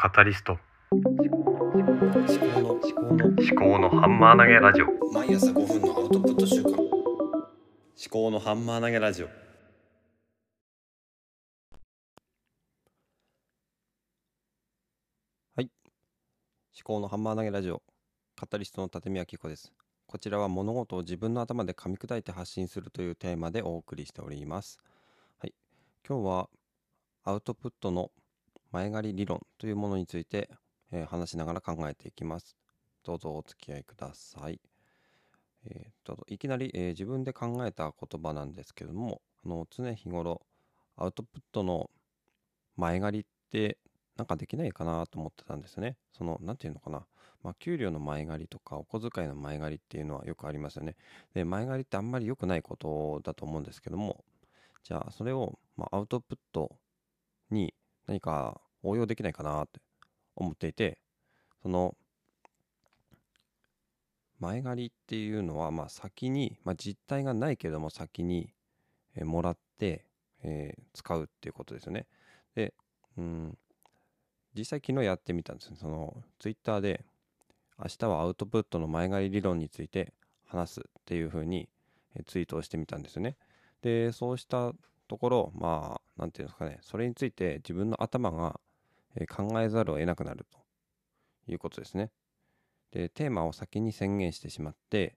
カタリスト。思考の思考の思考のハンマー投げラジオ。毎朝5分のアウトプット週間思考のハンマー投げラジオ。はい。思考のハンマー投げラジオ。カタリストの立宮紀子です。こちらは物事を自分の頭で噛み砕いて発信するというテーマでお送りしております。はい。今日はアウトプットの前借り理論というものについて、えー話しながら考えていきます。どうぞお付き合いください。えーといきなり、えー自分で考えた言葉なんですけどもあの常日頃アウトプットの前借りってなんかできないかなと思ってたんですね。その何て言うのかな、まあ、給料の前借りとかお小遣いの前借りっていうのはよくありますよね。で前借りってあんまり良くないことだと思うんですけどもじゃあそれを、まあ、アウトプット何か応用できないかなって思っていてその前借りっていうのはまあ先に、まあ、実態がないけども先に、えもらって、え使うっていうことですよね。で、うん、実際昨日やってみたんですね。そのツイッターで明日はアウトプットの前借り理論について話すっていうふうにツイートをしてみたんですよね。で、そうしたところ、まああ、なんていうんですかね、それについて自分の頭が考えざるを得なくなるということですね。で、テーマを先に宣言してしまって、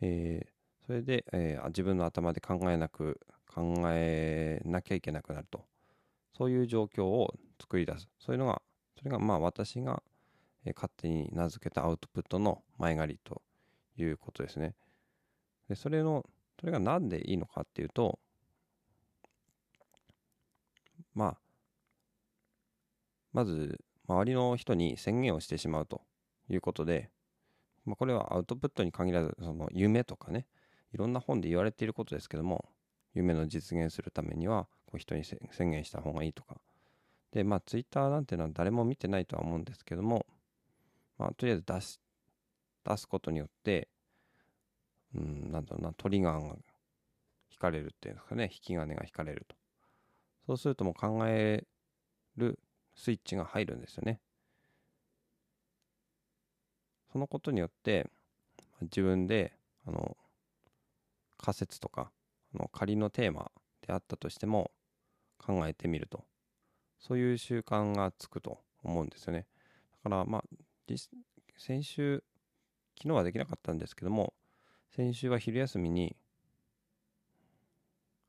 えーそれで、えー自分の頭で考えなく、考えなきゃいけなくなると。そういう状況を作り出す。そういうのが、それがまあ私が、勝手に名付けたアウトプットの前借りということですね。で、それの、それが何でいいのかっていうと、まあ、まず周りの人に宣言をしてしまうということで、まあ、これはアウトプットに限らずその夢とかねいろんな本で言われていることですけども夢の実現するためにはこう人に宣言した方がいいとか。でまあツイッターなんていうのは誰も見てないとは思うんですけども、まあ、とりあえず出し出すことによってうんなんだろうなトリガーが引かれるっていうんですかね引き金が引かれると。そうするともう考えるスイッチが入るんですよね。そのことによって自分であの仮説とかあの仮のテーマであったとしても考えてみるとそういう習慣がつくと思うんですよね。だからまあ先週昨日はできなかったんですけども先週は昼休みに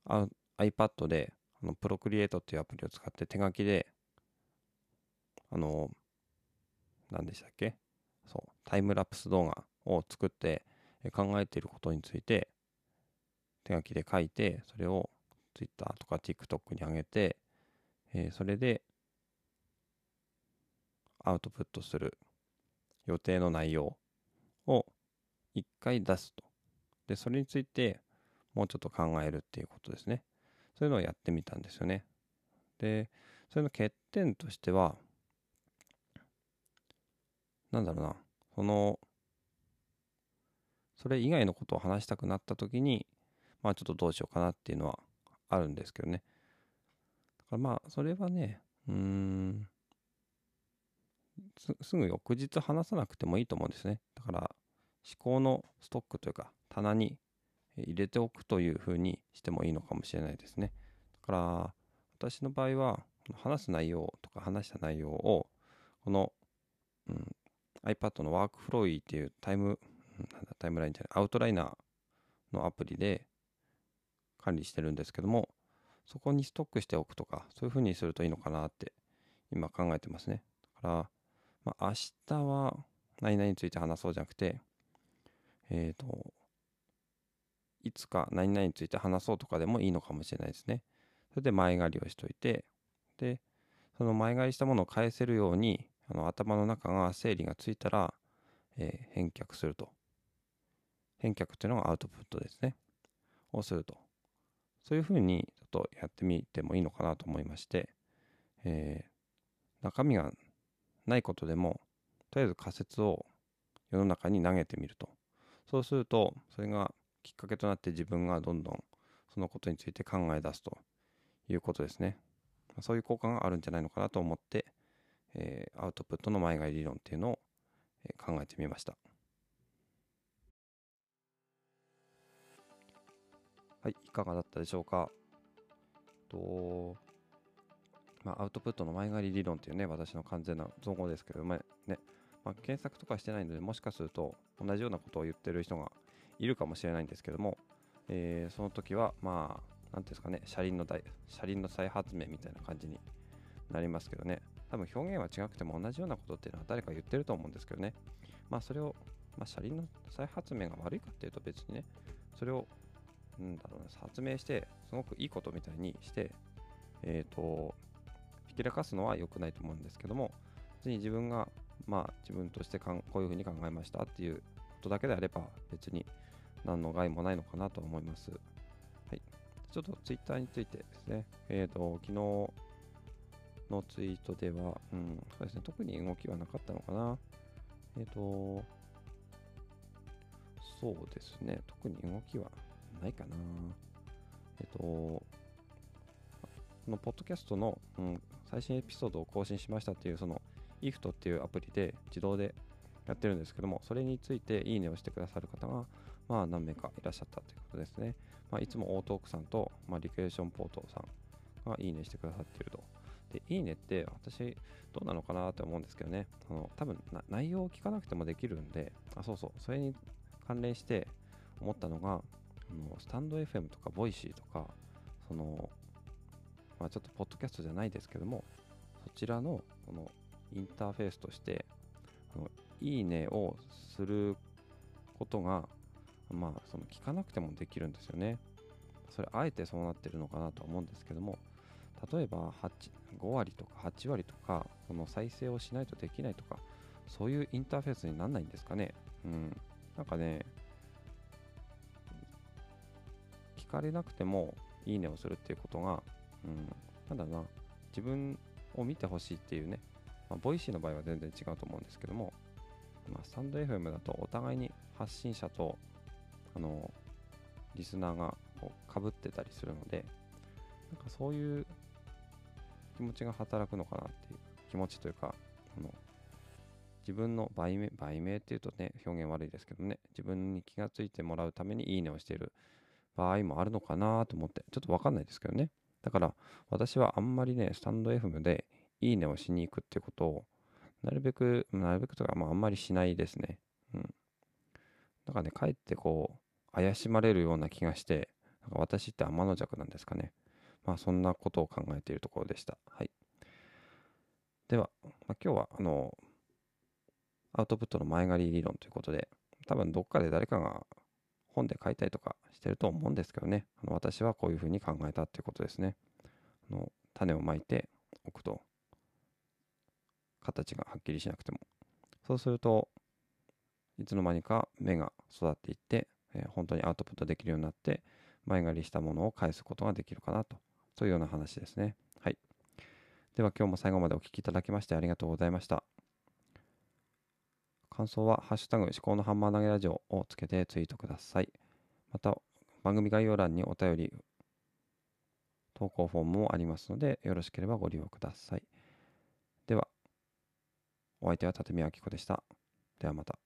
あ iPad であのプロクリエイトっていうアプリを使って手書きであの何でしたっけ？そうタイムラプス動画を作って考えていることについて手書きで書いてそれを Twitter とか TikTok に上げて、えーそれでアウトプットする予定の内容を一回出すと。でそれについてもうちょっと考えるっていうことですね。そういうのをやってみたんですよねでそれの欠点としてはなんだろうな、その、それ以外のことを話したくなった時に、まあちょっとどうしようかなっていうのはあるんですけどね。だからまあ、それはね、うーん、すぐ翌日話さなくてもいいと思うんですね。だから、思考のストックというか、棚に入れておくというふうにしてもいいのかもしれないですね。だから、私の場合は、話す内容とか話した内容を、この、うん、iPad のワークフローイっていうタイム、なんだタイムラインじゃない、アウトライナーのアプリで管理してるんですけども、そこにストックしておくとか、そういう風にするといいのかなって今考えてますね。だから、まあ、明日は何々について話そうじゃなくて、えっ、と、いつか何々について話そうとかでもいいのかもしれないですね。それで前借りをしといて、で、その前借りしたものを返せるように、あの頭の中が整理がついたら、えー返却すると。返却っていうのがアウトプットですね。をすると。そういうふうにちょっとやってみてもいいのかなと思いまして、えー中身がないことでも、とりあえず仮説を世の中に投げてみると。そうすると、それがきっかけとなって自分がどんどんそのことについて考え出すということですね。そういう効果があるんじゃないのかなと思って、えーアウトプットの前借り理論っていうのを、えー考えてみました。はい、いかがだったでしょうか？とまあ、アウトプットの前借り理論っていうね、私の完全な造語ですけど、まあねまあ、検索とかしてないので、もしかすると同じようなことを言ってる人がいるかもしれないんですけども、えーその時は、まあ、なんていうんですかね、車輪の大車輪の再発明みたいな感じになりますけどね、多分表現は違くても同じようなことっていうのは誰か言ってると思うんですけどね、まあ、それを、まあ、車輪の再発明が悪いかっていうと別にね、それを、なんだろうな、発明して、すごくいいことみたいにして、えっ、と、ひきらかすのは良くないと思うんですけども、別に自分が、まあ、自分としてかんこういうふうに考えましたっていうことだけであれば、別に何の害もないのかなと思います。はい。ちょっとツイッターについてですね、えっ、と、昨日のツイートでは、うん、そうですね、特に動きはなかったのかな。えっ、と、そうですね、特に動きはないかな。えっ、と、このポッドキャストの、うん、最新エピソードを更新しましたっていう、その IFT っていうアプリで自動でやってるんですけども、それについていいねをしてくださる方が、まあ何名かいらっしゃったということですね。まあ、いつもオートークさんと、まあ、リクエーションポートさんがいいねしてくださっていると。で、いいねって私どうなのかなって思うんですけどね、あの多分内容を聞かなくてもできるんで、あ、そうそう、それに関連して思ったのが、あのスタンド FM とかボイシーとか、その、まあ、ちょっとポッドキャストじゃないですけども、そちらのこのインターフェースとして、あのいいねをすることが、まあ、その聞かなくてもできるんですよね。それ、あえてそうなってるのかなとは思うんですけども、例えば5割とか8割とか、その再生をしないとできないとか、そういうインターフェースにならないんですかね。うん。なんかね、聞かれなくてもいいねをするっていうことが、うん、なんだろうな、自分を見てほしいっていうね、まあ、ボイシーの場合は全然違うと思うんですけども、まあ、スタンド FM だとお互いに発信者と、の、リスナーがこう被ってたりするので、なんかそういう気持ちが働くのかなっていう気持ちというか、あの自分の売名、売名っていうとね、表現悪いですけどね、自分に気がついてもらうためにいいねをしている場合もあるのかなと思って、ちょっとわかんないですけどね。だから私はあんまりね、スタンド FM でいいねをしに行くっていうことを、なるべく、なるべくとか、まああんまりしないですね。うん。なんかね、かえってこう、怪しまれるような気がして、なんか私って天の弱なんですかね。まあそんなことを考えているところでした。はい。では、まあ、今日は、あの、アウトプットの前借り理論ということで、多分どっかで誰かが本で書いたりとかしてると思うんですけどね、あの私はこういうふうに考えたっていうことですね。あの種をまいておくと、形がはっきりしなくても。そうすると、いつの間にか芽が育っていって、えー本当にアウトプットできるようになって、前借りしたものを返すことができるかなと、そういうような話ですね。はい。では今日も最後までお聞きいただきましてありがとうございました。感想は、ハッシュタグ思考のハンマー投げラジオをつけてツイートください。また、番組概要欄にお便り、投稿フォームもありますので、よろしければご利用ください。では、お相手は立見明子でした。ではまた。